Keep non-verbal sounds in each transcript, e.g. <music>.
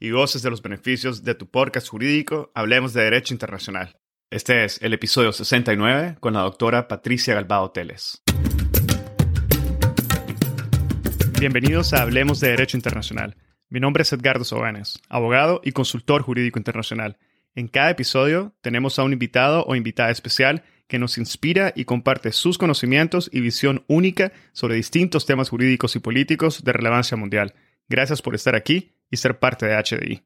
y goces de los beneficios de tu podcast jurídico Hablemos de Derecho Internacional. Este es el episodio 69 con la doctora Patricia Galbao Teles. Bienvenidos a Hablemos de Derecho Internacional. Mi nombre es Edgardo Sobanes, abogado y consultor jurídico internacional. En cada episodio tenemos a un invitado o invitada especial que nos inspira y comparte sus conocimientos y visión única sobre distintos temas jurídicos y políticos de relevancia mundial. Gracias por estar aquí y ser parte de HDI.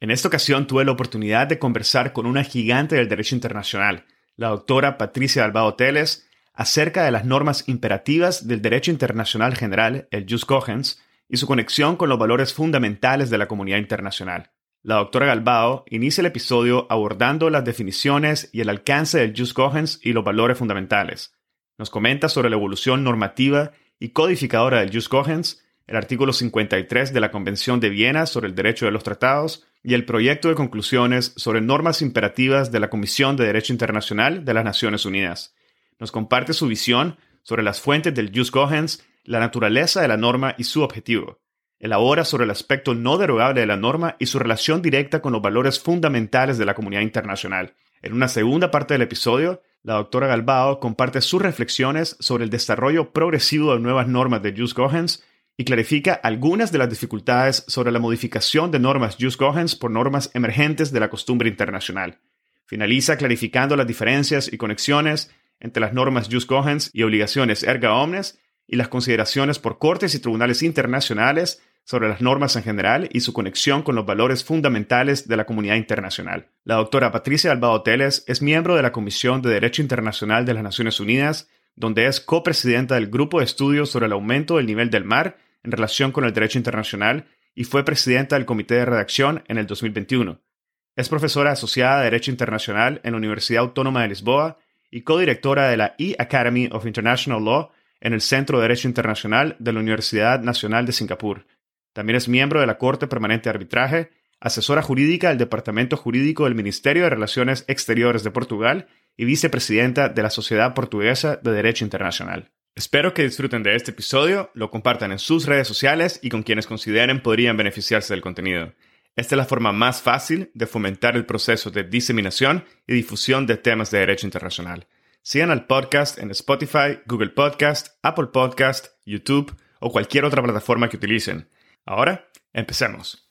En esta ocasión tuve la oportunidad de conversar con una gigante del derecho internacional, la doctora Patricia Albao Teles, acerca de las normas imperativas del derecho internacional general, el Jus Cogens, y su conexión con los valores fundamentales de la comunidad internacional. La doctora Galbao inicia el episodio abordando las definiciones y el alcance del Jus Cogens y los valores fundamentales. Nos comenta sobre la evolución normativa y codificadora del Jus Cogens el artículo 53 de la Convención de Viena sobre el Derecho de los Tratados y el proyecto de conclusiones sobre normas imperativas de la Comisión de Derecho Internacional de las Naciones Unidas. Nos comparte su visión sobre las fuentes del jus cogens, la naturaleza de la norma y su objetivo. Elabora sobre el aspecto no derogable de la norma y su relación directa con los valores fundamentales de la comunidad internacional. En una segunda parte del episodio, la doctora Galbao comparte sus reflexiones sobre el desarrollo progresivo de nuevas normas de jus cogens y clarifica algunas de las dificultades sobre la modificación de normas jus cogens por normas emergentes de la costumbre internacional. Finaliza clarificando las diferencias y conexiones entre las normas jus cogens y obligaciones erga omnes y las consideraciones por cortes y tribunales internacionales sobre las normas en general y su conexión con los valores fundamentales de la comunidad internacional. La doctora Patricia Albao Teles es miembro de la Comisión de Derecho Internacional de las Naciones Unidas, donde es copresidenta del Grupo de Estudios sobre el Aumento del Nivel del Mar en relación con el derecho internacional y fue presidenta del comité de redacción en el 2021. Es profesora asociada de Derecho Internacional en la Universidad Autónoma de Lisboa y codirectora de la E-Academy of International Law en el Centro de Derecho Internacional de la Universidad Nacional de Singapur. También es miembro de la Corte Permanente de Arbitraje, asesora jurídica del Departamento Jurídico del Ministerio de Relaciones Exteriores de Portugal y vicepresidenta de la Sociedad Portuguesa de Derecho Internacional. Espero que disfruten de este episodio, lo compartan en sus redes sociales y con quienes consideren podrían beneficiarse del contenido. Esta es la forma más fácil de fomentar el proceso de diseminación y difusión de temas de derecho internacional. Sigan al podcast en Spotify, Google Podcast, Apple Podcast, YouTube o cualquier otra plataforma que utilicen. Ahora, empecemos.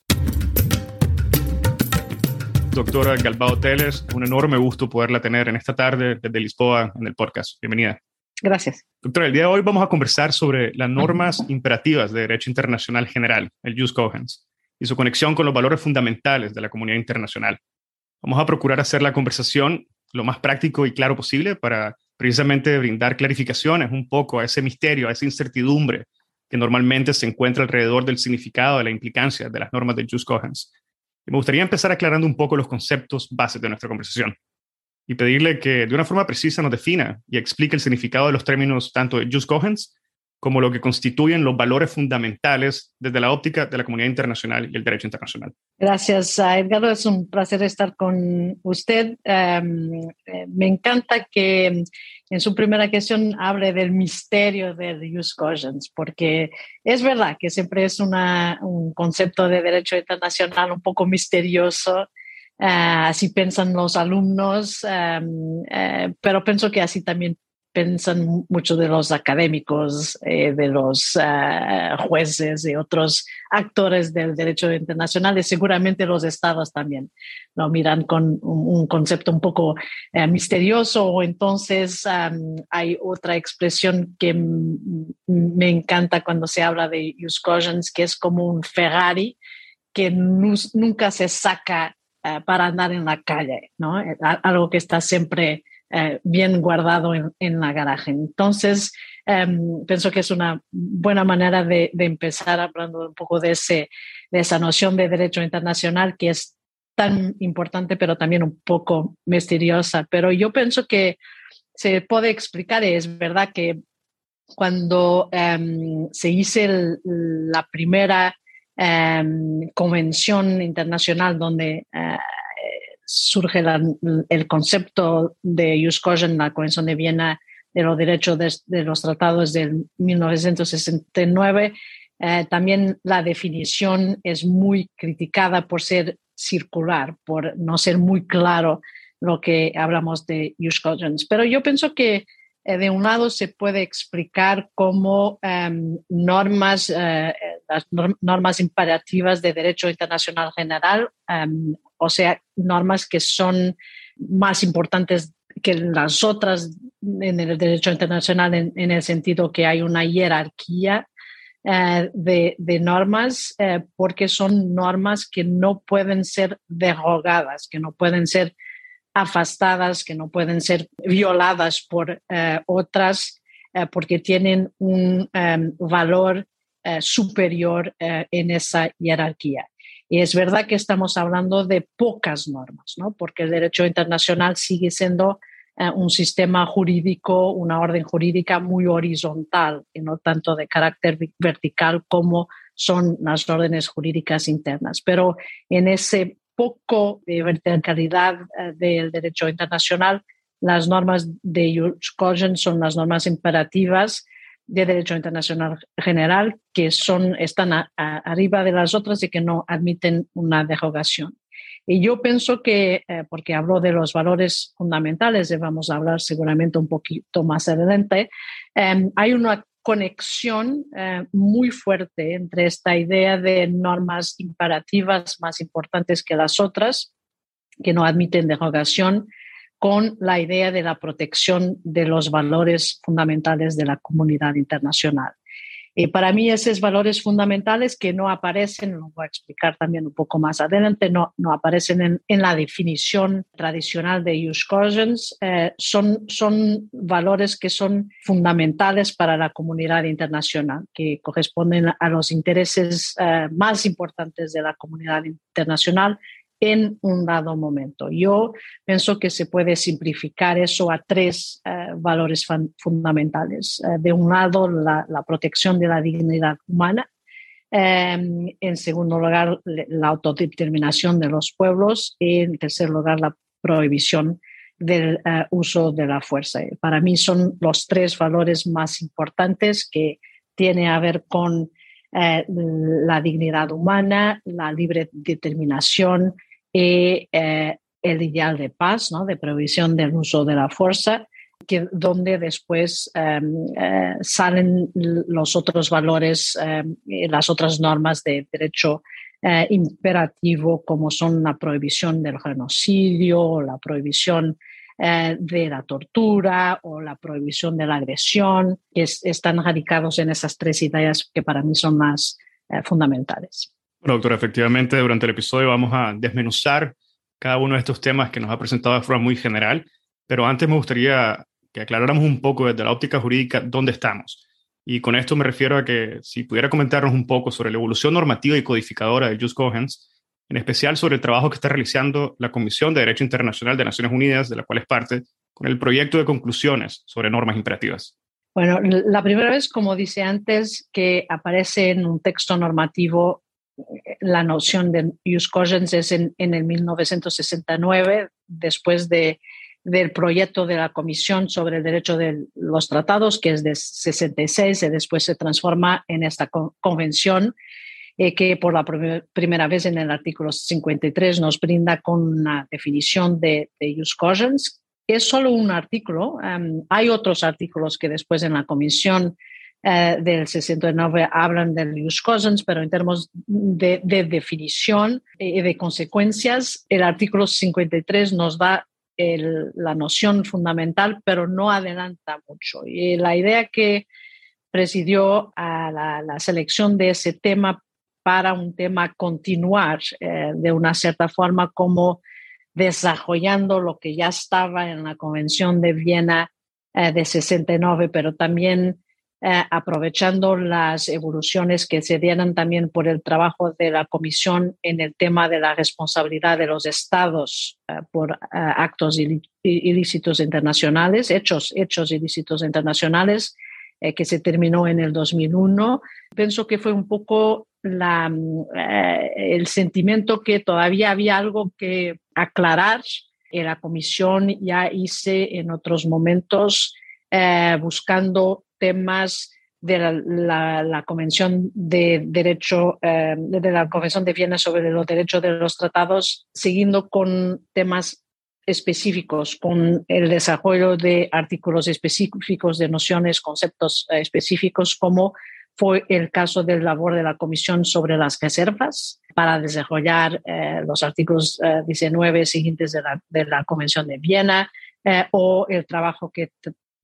Doctora Galbao Teles, un enorme gusto poderla tener en esta tarde desde Lisboa en el podcast. Bienvenida. Gracias. Doctora, el día de hoy vamos a conversar sobre las normas imperativas de derecho internacional general, el Jus Cogens, y su conexión con los valores fundamentales de la comunidad internacional. Vamos a procurar hacer la conversación lo más práctico y claro posible para precisamente brindar clarificaciones un poco a ese misterio, a esa incertidumbre que normalmente se encuentra alrededor del significado de la implicancia de las normas del Jus Cogens. Y me gustaría empezar aclarando un poco los conceptos bases de nuestra conversación y pedirle que de una forma precisa nos defina y explique el significado de los términos tanto de Jus Cogens como lo que constituyen los valores fundamentales desde la óptica de la comunidad internacional y el derecho internacional. Gracias, Edgardo. Es un placer estar con usted. Eh, me encanta que en su primera cuestión hable del misterio de Jus Cogens, porque es verdad que siempre es una, un concepto de derecho internacional un poco misterioso así piensan los alumnos, eh, pero pienso que así también piensan muchos de los académicos, eh, de los eh, jueces y otros actores del derecho internacional y seguramente los estados también lo miran con un, concepto un poco eh, misterioso. Entonces hay otra expresión que me encanta cuando se habla de cautions, que es como un Ferrari que nunca se saca para andar en la calle, ¿no? Algo que está siempre eh, bien guardado en, la garaje. Entonces, em, pienso que es una buena manera de, empezar hablando un poco de, ese, de esa noción de derecho internacional que es tan importante, pero también un poco misteriosa. Pero yo pienso que se puede explicar, es verdad que cuando em, se hizo la primera em, convención internacional donde eh, surge el concepto de Jus en la Convención de Viena de los derechos de, los tratados del 1969. Eh, también la definición es muy criticada por ser circular, por no ser muy claro lo que hablamos de Jus Pero yo pienso que eh, de un lado se puede explicar como em, normas, las normas imperativas de derecho internacional general em, o sea, normas que son más importantes que las otras en el derecho internacional en, el sentido que hay una jerarquía eh, de, normas eh, porque son normas que no pueden ser derogadas, que no pueden ser afastadas, que no pueden ser violadas por eh, otras porque tienen un valor superior en esa jerarquía. Y es verdad que estamos hablando de pocas normas, ¿no? porque el derecho internacional sigue siendo eh, un sistema jurídico, una orden jurídica muy horizontal y no tanto de carácter vertical como son las órdenes jurídicas internas. Pero en ese poco de verticalidad eh, del derecho internacional, las normas de Jus son las normas imperativas de derecho internacional general que son, están arriba de las otras y que no admiten una derogación. Y yo pienso que, eh, porque hablo de los valores fundamentales, y vamos a hablar seguramente un poquito más adelante, em, hay una conexión eh, muy fuerte entre esta idea de normas imperativas más importantes que las otras, que no admiten derogación, con la idea de la protección de los valores fundamentales de la comunidad internacional. Y para mí esos valores fundamentales que no aparecen, lo voy a explicar también un poco más adelante, no, no aparecen en, la definición tradicional de use cautions, eh, son, son valores que son fundamentales para la comunidad internacional, que corresponden a los intereses eh, más importantes de la comunidad internacional en un dado momento. Yo pienso que se puede simplificar eso a tres eh, valores fundamentales. Eh, de un lado, la, protección de la dignidad humana. Em, en segundo lugar, la autodeterminación de los pueblos. Y en tercer lugar, la prohibición del eh, uso de la fuerza. Para mí son los tres valores más importantes que tiene a ver con la dignidad humana, la libre determinación y eh, el ideal de paz, ¿no? de prohibición del uso de la fuerza, que, donde después em, eh, salen los otros valores em, y las otras normas de derecho eh, imperativo, como son la prohibición del genocidio, la prohibición de la tortura o la prohibición de la agresión, que están radicados en esas tres ideas que para mí son más fundamentales. Bueno, doctora, efectivamente, durante el episodio vamos a desmenuzar cada uno de estos temas que nos ha presentado de forma muy general, pero antes me gustaría que aclaráramos un poco desde la óptica jurídica dónde estamos. Y con esto me refiero a que si pudiera comentarnos un poco sobre la evolución normativa y codificadora de Just Cohens, en especial sobre el trabajo que está realizando la Comisión de Derecho Internacional de Naciones Unidas, de la cual es parte, con el proyecto de conclusiones sobre normas imperativas. Bueno, la primera vez, como dice antes, que aparece en un texto normativo la noción de Jus cogens es en, el 1969, después de, del proyecto de la Comisión sobre el Derecho de los Tratados, que es de 66, y después se transforma en esta convención, eh, que por la primera vez en el artículo 53 nos brinda con una definición de, de Jus cogens, es solo un artículo. Hay otros artículos que después en la comisión eh, del 69 hablan del use cousins, pero en términos de, definición y de consecuencias, el artículo 53 nos da la noción fundamental, pero no adelanta mucho. Y la idea que presidió a la, selección de ese tema para un tema continuar eh, de una cierta forma como desarrollando lo que ya estaba en la Convención de Viena eh, de 69, pero también eh, aprovechando las evoluciones que se dieron también por el trabajo de la Comisión en el tema de la responsabilidad de los estados eh, por actos ilícitos internacionales, hechos, hechos ilícitos internacionales, que se terminó en el 2001. Pienso que fue un poco la, el sentimiento que todavía había algo que aclarar. La comisión ya hice en otros momentos eh, buscando temas de la, Convención de Derecho, eh, de la Convención de Viena sobre los derechos de los tratados, siguiendo con temas específicos, con el desarrollo de artículos específicos, de nociones, conceptos eh, específicos, como fue el caso del labor de la Comisión sobre las reservas para desarrollar eh, los artículos 19 eh, siguientes de la, de la, Convención de Viena eh, o el trabajo que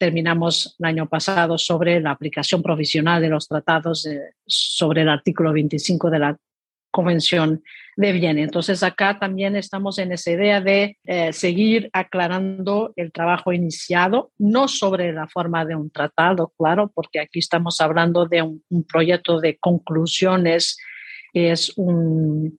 terminamos el año pasado sobre la aplicación provisional de los tratados sobre el artículo 25 de la Convención de Viena. Entonces, acá también estamos en esa idea de eh, seguir aclarando el trabajo iniciado, no sobre la forma de un tratado, claro, porque aquí estamos hablando de un, proyecto de conclusiones, es un,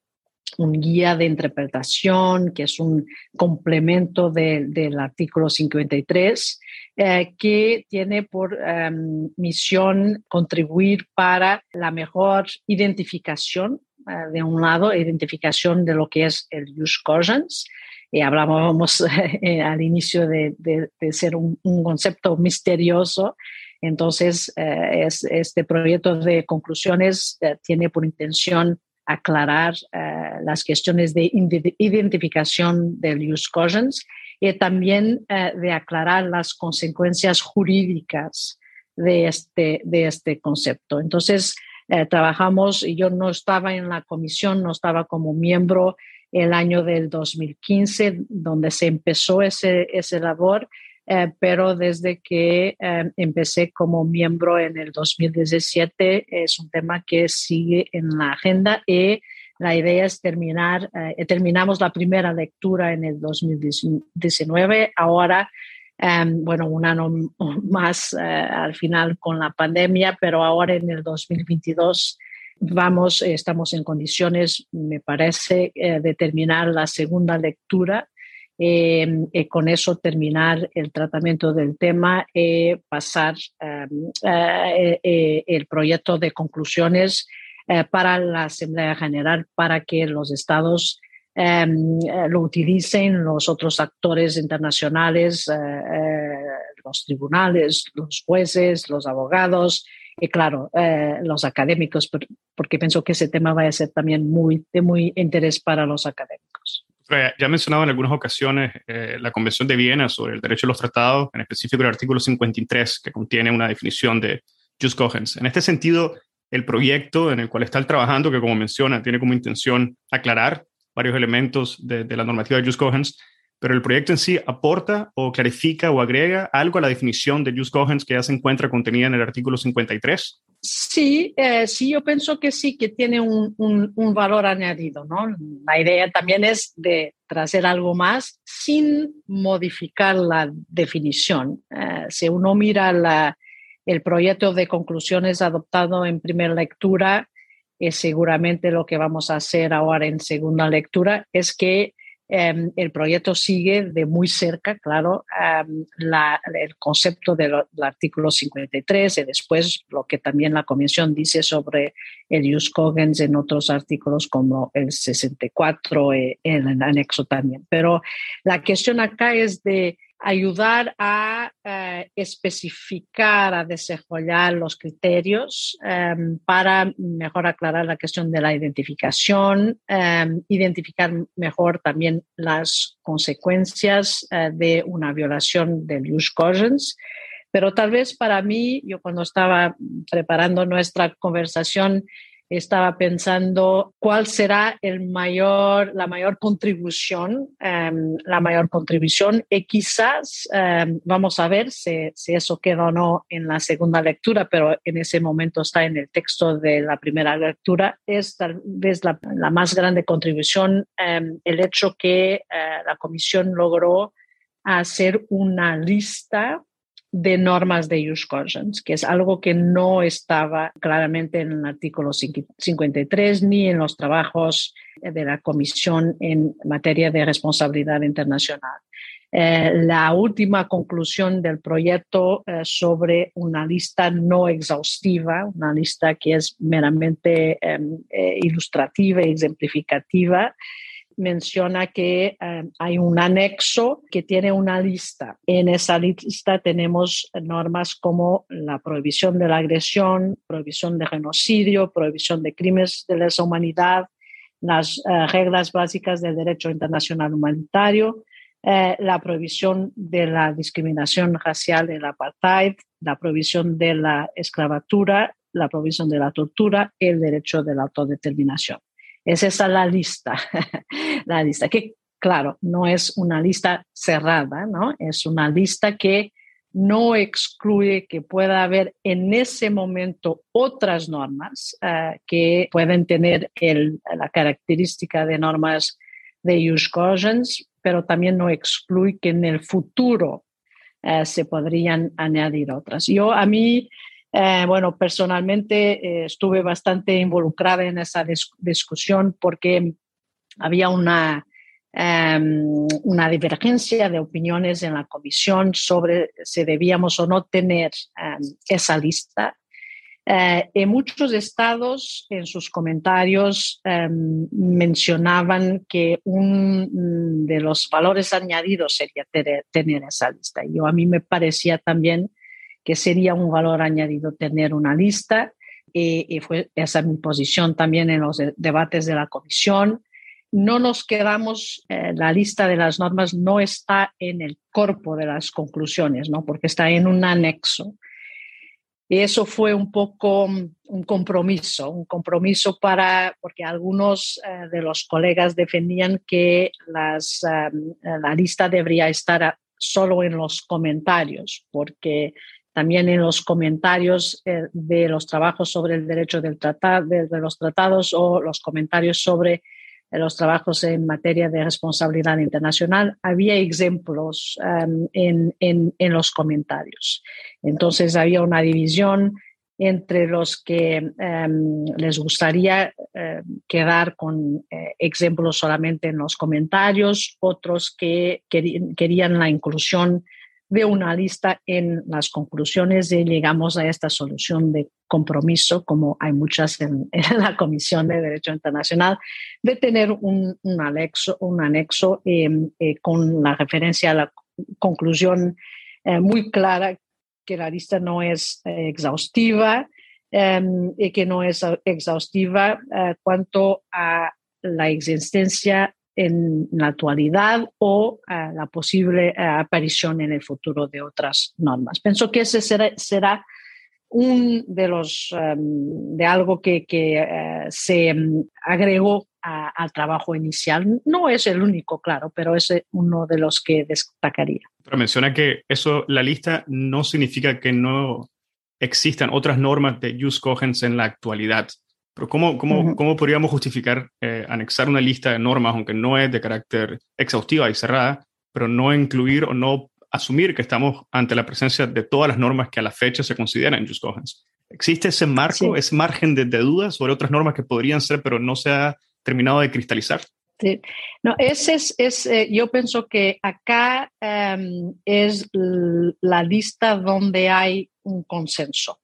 un, guía de interpretación, que es un complemento del artículo 53, eh, que tiene por em, misión contribuir para la mejor identificación eh, de un lado, identificación de lo que es el use cousins, y hablábamos <laughs> eh, al inicio de, de, ser un, un, concepto misterioso. Entonces, es, este proyecto de conclusiones tiene por intención aclarar las cuestiones de identificación del use cousins y también de aclarar las consecuencias jurídicas de este, de este concepto. Entonces, eh, trabajamos, y yo no estaba en la comisión, no estaba como miembro el año del 2015, donde se empezó ese, ese labor, eh, pero desde que eh, empecé como miembro en el 2017 es un tema que sigue en la agenda y la idea es terminar, terminamos la primera lectura en el 2019, ahora Em, bueno, un año más eh, al final con la pandemia, pero ahora en el 2022 vamos, estamos en condiciones, me parece, eh, de terminar la segunda lectura em, y con eso terminar el tratamiento del tema y pasar em, eh, el proyecto de conclusiones para la Asamblea General para que los estados Em, eh, lo utilicen los otros actores internacionales, eh, eh, los tribunales, los jueces, los abogados y claro, los académicos, porque pienso que ese tema va a ser también muy, de muy interés para los académicos. Ya mencionado en algunas ocasiones la Convención de Viena sobre el derecho a los tratados, en específico el artículo 53, que contiene una definición de Jus cogens. En este sentido, el proyecto en el cual está trabajando, que como menciona, tiene como intención aclarar varios elementos de, la normativa de Jus Cogens, pero el proyecto en sí aporta o clarifica o agrega algo a la definición de Jus Cogens que ya se encuentra contenida en el artículo 53. Sí, eh, sí, yo pienso que sí, que tiene un, valor añadido, ¿no? La idea también es de traer algo más sin modificar la definición. Eh, si uno mira el proyecto de conclusiones adoptado en primera lectura, es seguramente lo que vamos a hacer ahora en segunda lectura, es que em, el proyecto sigue de muy cerca, claro, em, el concepto del, artículo 53 y después lo que también la Comisión dice sobre el use cogens en otros artículos como el 64 y el anexo también. Pero la cuestión acá es de ayudar a eh, especificar, a desarrollar los criterios em, para mejor aclarar la cuestión de la identificación, em, identificar mejor también las consecuencias eh, de una violación del use cogens. Pero tal vez para mí, yo cuando estaba preparando nuestra conversación, estaba pensando cuál será el mayor, la mayor contribución, em, la mayor contribución y quizás em, vamos a ver si, si, eso queda o no en la segunda lectura, pero en ese momento está en el texto de la primera lectura, es tal vez la, la más grande contribución em, el hecho que eh, la comisión logró hacer una lista de normas de use conscience, que es algo que no estaba claramente en el artículo 53 ni en los trabajos de la Comisión en materia de responsabilidad internacional. Eh, la última conclusión del proyecto eh, sobre una lista no exhaustiva, una lista que es meramente em, eh, ilustrativa y exemplificativa, menciona que eh, hay un anexo que tiene una lista. En esa lista tenemos normas como la prohibición de la agresión, prohibición de genocidio, prohibición de crímenes de lesa humanidad, las eh, reglas básicas del derecho internacional humanitario, eh, la prohibición de la discriminación racial, el apartheid, la prohibición de la esclavatura, la prohibición de la tortura, el derecho de la autodeterminación. Es esa la lista, <laughs> la lista que, claro, no es una lista cerrada, ¿no? Es una lista que no excluye que pueda haber en ese momento otras normas eh, que pueden tener la característica de normas de use cogens, pero también no excluye que en el futuro eh, se podrían añadir otras. Yo a mí eh, bueno, personalmente eh, estuve bastante involucrada en esa discusión porque había una, em, una divergencia de opiniones en la comisión sobre si debíamos o no tener em, esa lista. Eh, en muchos estados, en sus comentarios, em, mencionaban que uno de los valores añadidos sería tener, tener esa lista. Yo a mí me parecía también que sería un valor añadido tener una lista. Y, fue esa mi posición también en los debates de la comisión. No nos quedamos, eh, la lista de las normas no está en el cuerpo de las conclusiones, ¿no? porque está en un anexo. Y eso fue un poco un compromiso, un compromiso para, porque algunos eh, de los colegas defendían que las, eh, la lista debería estar solo en los comentarios, porque también en los comentarios eh, de los trabajos sobre el derecho del tratado, de, los tratados o los comentarios sobre eh, los trabajos en materia de responsabilidad internacional, había ejemplos em, en, en, los comentarios. Entonces había una división entre los que em, les gustaría em, quedar con eh, ejemplos solamente en los comentarios, otros que querían la inclusión de una lista en las conclusiones y llegamos a esta solución de compromiso, como hay muchas en, <laughs> la Comisión de Derecho Internacional, de tener un, anexo, un anexo em, eh, con la referencia a la conclusión eh, muy clara que la lista no es eh, exhaustiva em, y que no es exhaustiva cuanto a la existencia en la actualidad o eh, la posible eh, aparición en el futuro de otras normas. Pienso que ese será, será un de los em, de algo que, eh, se em, agregó al trabajo inicial. No es el único, claro, pero es uno de los que destacaría. Pero menciona que eso, la lista no significa que no existan otras normas de use cogens en la actualidad. Pero ¿cómo, cómo, cómo podríamos justificar eh, anexar una lista de normas, aunque no es de carácter exhaustiva y cerrada, pero no incluir o no asumir que estamos ante la presencia de todas las normas que a la fecha se consideran just cogens? ¿Existe ese marco, ese margen de, de dudas sobre otras normas que podrían ser, pero no se ha terminado de cristalizar? Sí. No, ese es, es eh, yo pienso que acá em, es la lista donde hay un consenso,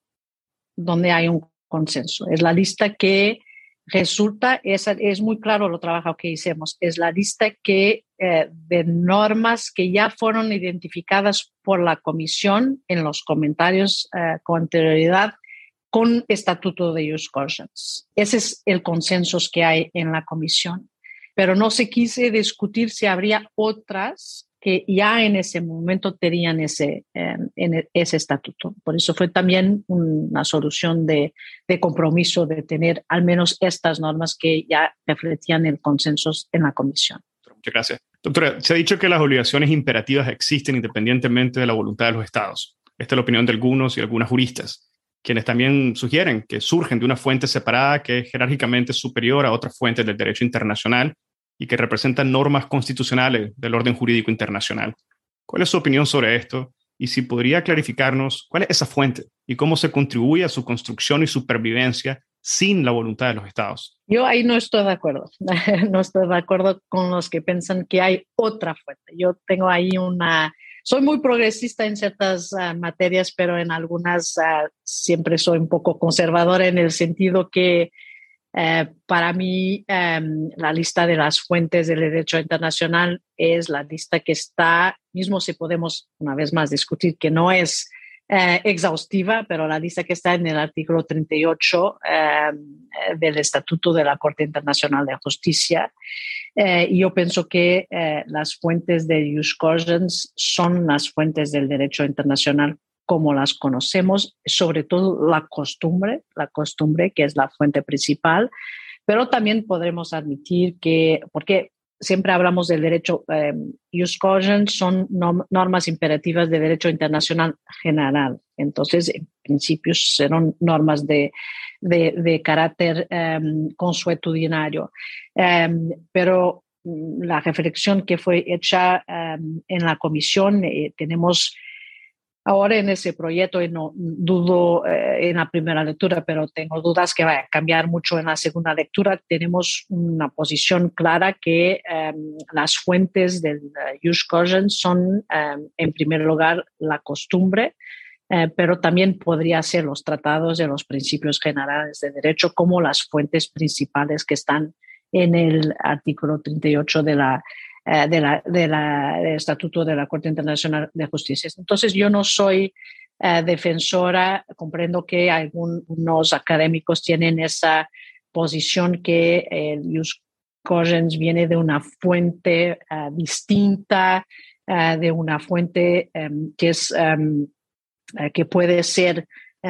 donde hay un consenso. Es la lista que resulta, es, es muy claro lo trabajo que hicimos, es la lista que, eh, de normas que ya fueron identificadas por la comisión en los comentarios eh, con anterioridad con estatuto de Use Ese es el consenso que hay en la comisión, pero no se quise discutir si habría otras que ya en ese momento tenían ese, em, en ese estatuto. Por eso fue también una solución de, de, compromiso de tener al menos estas normas que ya refletían el consenso en la comisión. Muchas gracias. Doctora, se ha dicho que las obligaciones imperativas existen independientemente de la voluntad de los estados. Esta es la opinión de algunos y algunas juristas, quienes también sugieren que surgen de una fuente separada que es jerárquicamente superior a otras fuentes del derecho internacional y que representan normas constitucionales del orden jurídico internacional. ¿Cuál es su opinión sobre esto? Y si podría clarificarnos cuál es esa fuente y cómo se contribuye a su construcción y supervivencia sin la voluntad de los estados. Yo ahí no estoy de acuerdo. <laughs> no estoy de acuerdo con los que piensan que hay otra fuente. Yo tengo ahí una... Soy muy progresista en ciertas uh, materias, pero en algunas uh, siempre soy un poco conservadora en el sentido que eh, para mí, em, la lista de las fuentes del derecho internacional es la lista que está, mismo si podemos una vez más discutir que no es eh, exhaustiva, pero la lista que está en el artículo 38 em, del Estatuto de la Corte Internacional de Justicia. Eh, y yo pienso que las fuentes de Jus son las fuentes del derecho internacional como las conocemos, sobre todo la costumbre, la costumbre que es la fuente principal, pero también podremos admitir que, porque siempre hablamos del derecho, eh, son normas imperativas de derecho internacional general, entonces en principio serán normas de, de, carácter em, consuetudinario, em, pero mm, la reflexión que fue hecha em, en la comisión, eh, tenemos ahora en ese proyecto y no dudo eh, en la primera lectura, pero tengo dudas que va a cambiar mucho en la segunda lectura. Tenemos una posición clara que em, las fuentes del uh, son, em, en primer lugar, la costumbre, eh, pero también podría ser los tratados de los principios generales de derecho como las fuentes principales que están en el artículo 38 de la eh, de de Estatuto de la Corte Internacional de Justicia. Entonces, yo no soy eh, defensora, comprendo que algunos académicos tienen esa posición que el Jus Cogens viene de una fuente eh, distinta, de una fuente em, que, es, em, que puede ser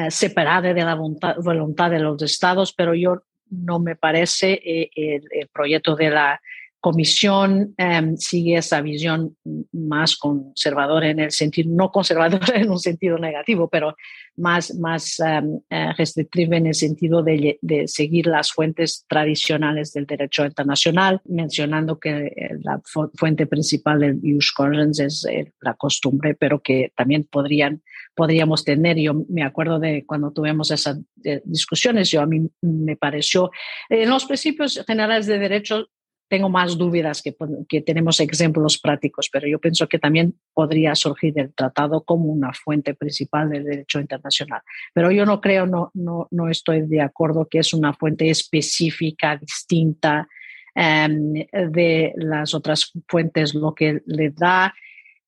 separada de la voluntad, de los estados, pero yo no me parece el proyecto de la comisión em, sigue esa visión más conservadora en el sentido, no conservadora <laughs> en un sentido negativo, pero más, más eh, restrictiva en el sentido de, de, seguir las fuentes tradicionales del derecho internacional, mencionando que eh, la fuente principal del use correns es eh, la costumbre, pero que también podrían podríamos tener. Yo me acuerdo de cuando tuvimos esas discusiones, yo a mí me pareció, en los principios generales de derecho tengo más dudas que, tenemos ejemplos prácticos, pero yo pienso que también podría surgir el tratado como una fuente principal del derecho internacional. Pero yo no creo, no, no, no estoy de acuerdo que es una fuente específica, distinta em, de las otras fuentes, lo que le da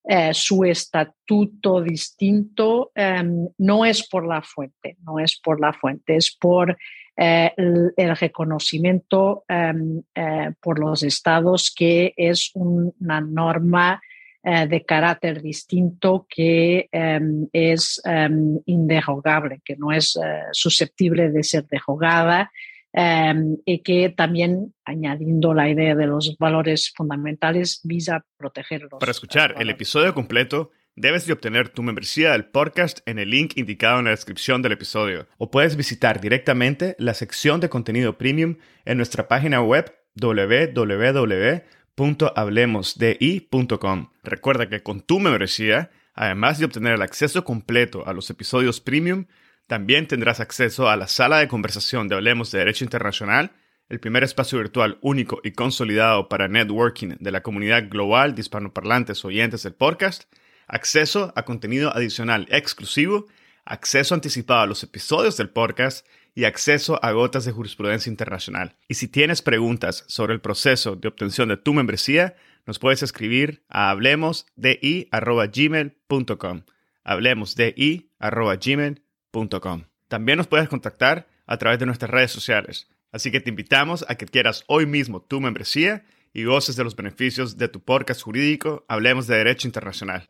eh, su estatuto distinto em, no es por la fuente, no es por la fuente, es por eh, el, reconocimiento em, eh, por los estados que es una norma eh, de carácter distinto que em, es em, inderogable, que no es susceptible de ser derogada y que también, añadiendo la idea de los valores fundamentales, visa protegerlos. Para escuchar el episodio completo, Debes de obtener tu membresía del podcast en el link indicado en la descripción del episodio o puedes visitar directamente la sección de contenido premium en nuestra página web www.hablemosdi.com. Recuerda que con tu membresía, además de obtener el acceso completo a los episodios premium, también tendrás acceso a la sala de conversación de Hablemos de Derecho Internacional, el primer espacio virtual único y consolidado para networking de la comunidad global de hispanoparlantes oyentes del podcast, acceso a contenido adicional exclusivo, acceso anticipado a los episodios del podcast y acceso a gotas de jurisprudencia internacional. Y si tienes preguntas sobre el proceso de obtención de tu membresía, nos puedes escribir a hablemosdi.gmail.com. Hablemosdi.gmail.com. También nos puedes contactar a través de nuestras redes sociales. Así que te invitamos a que quieras hoy mismo tu membresía y goces de los beneficios de tu podcast jurídico Hablemos de Derecho Internacional.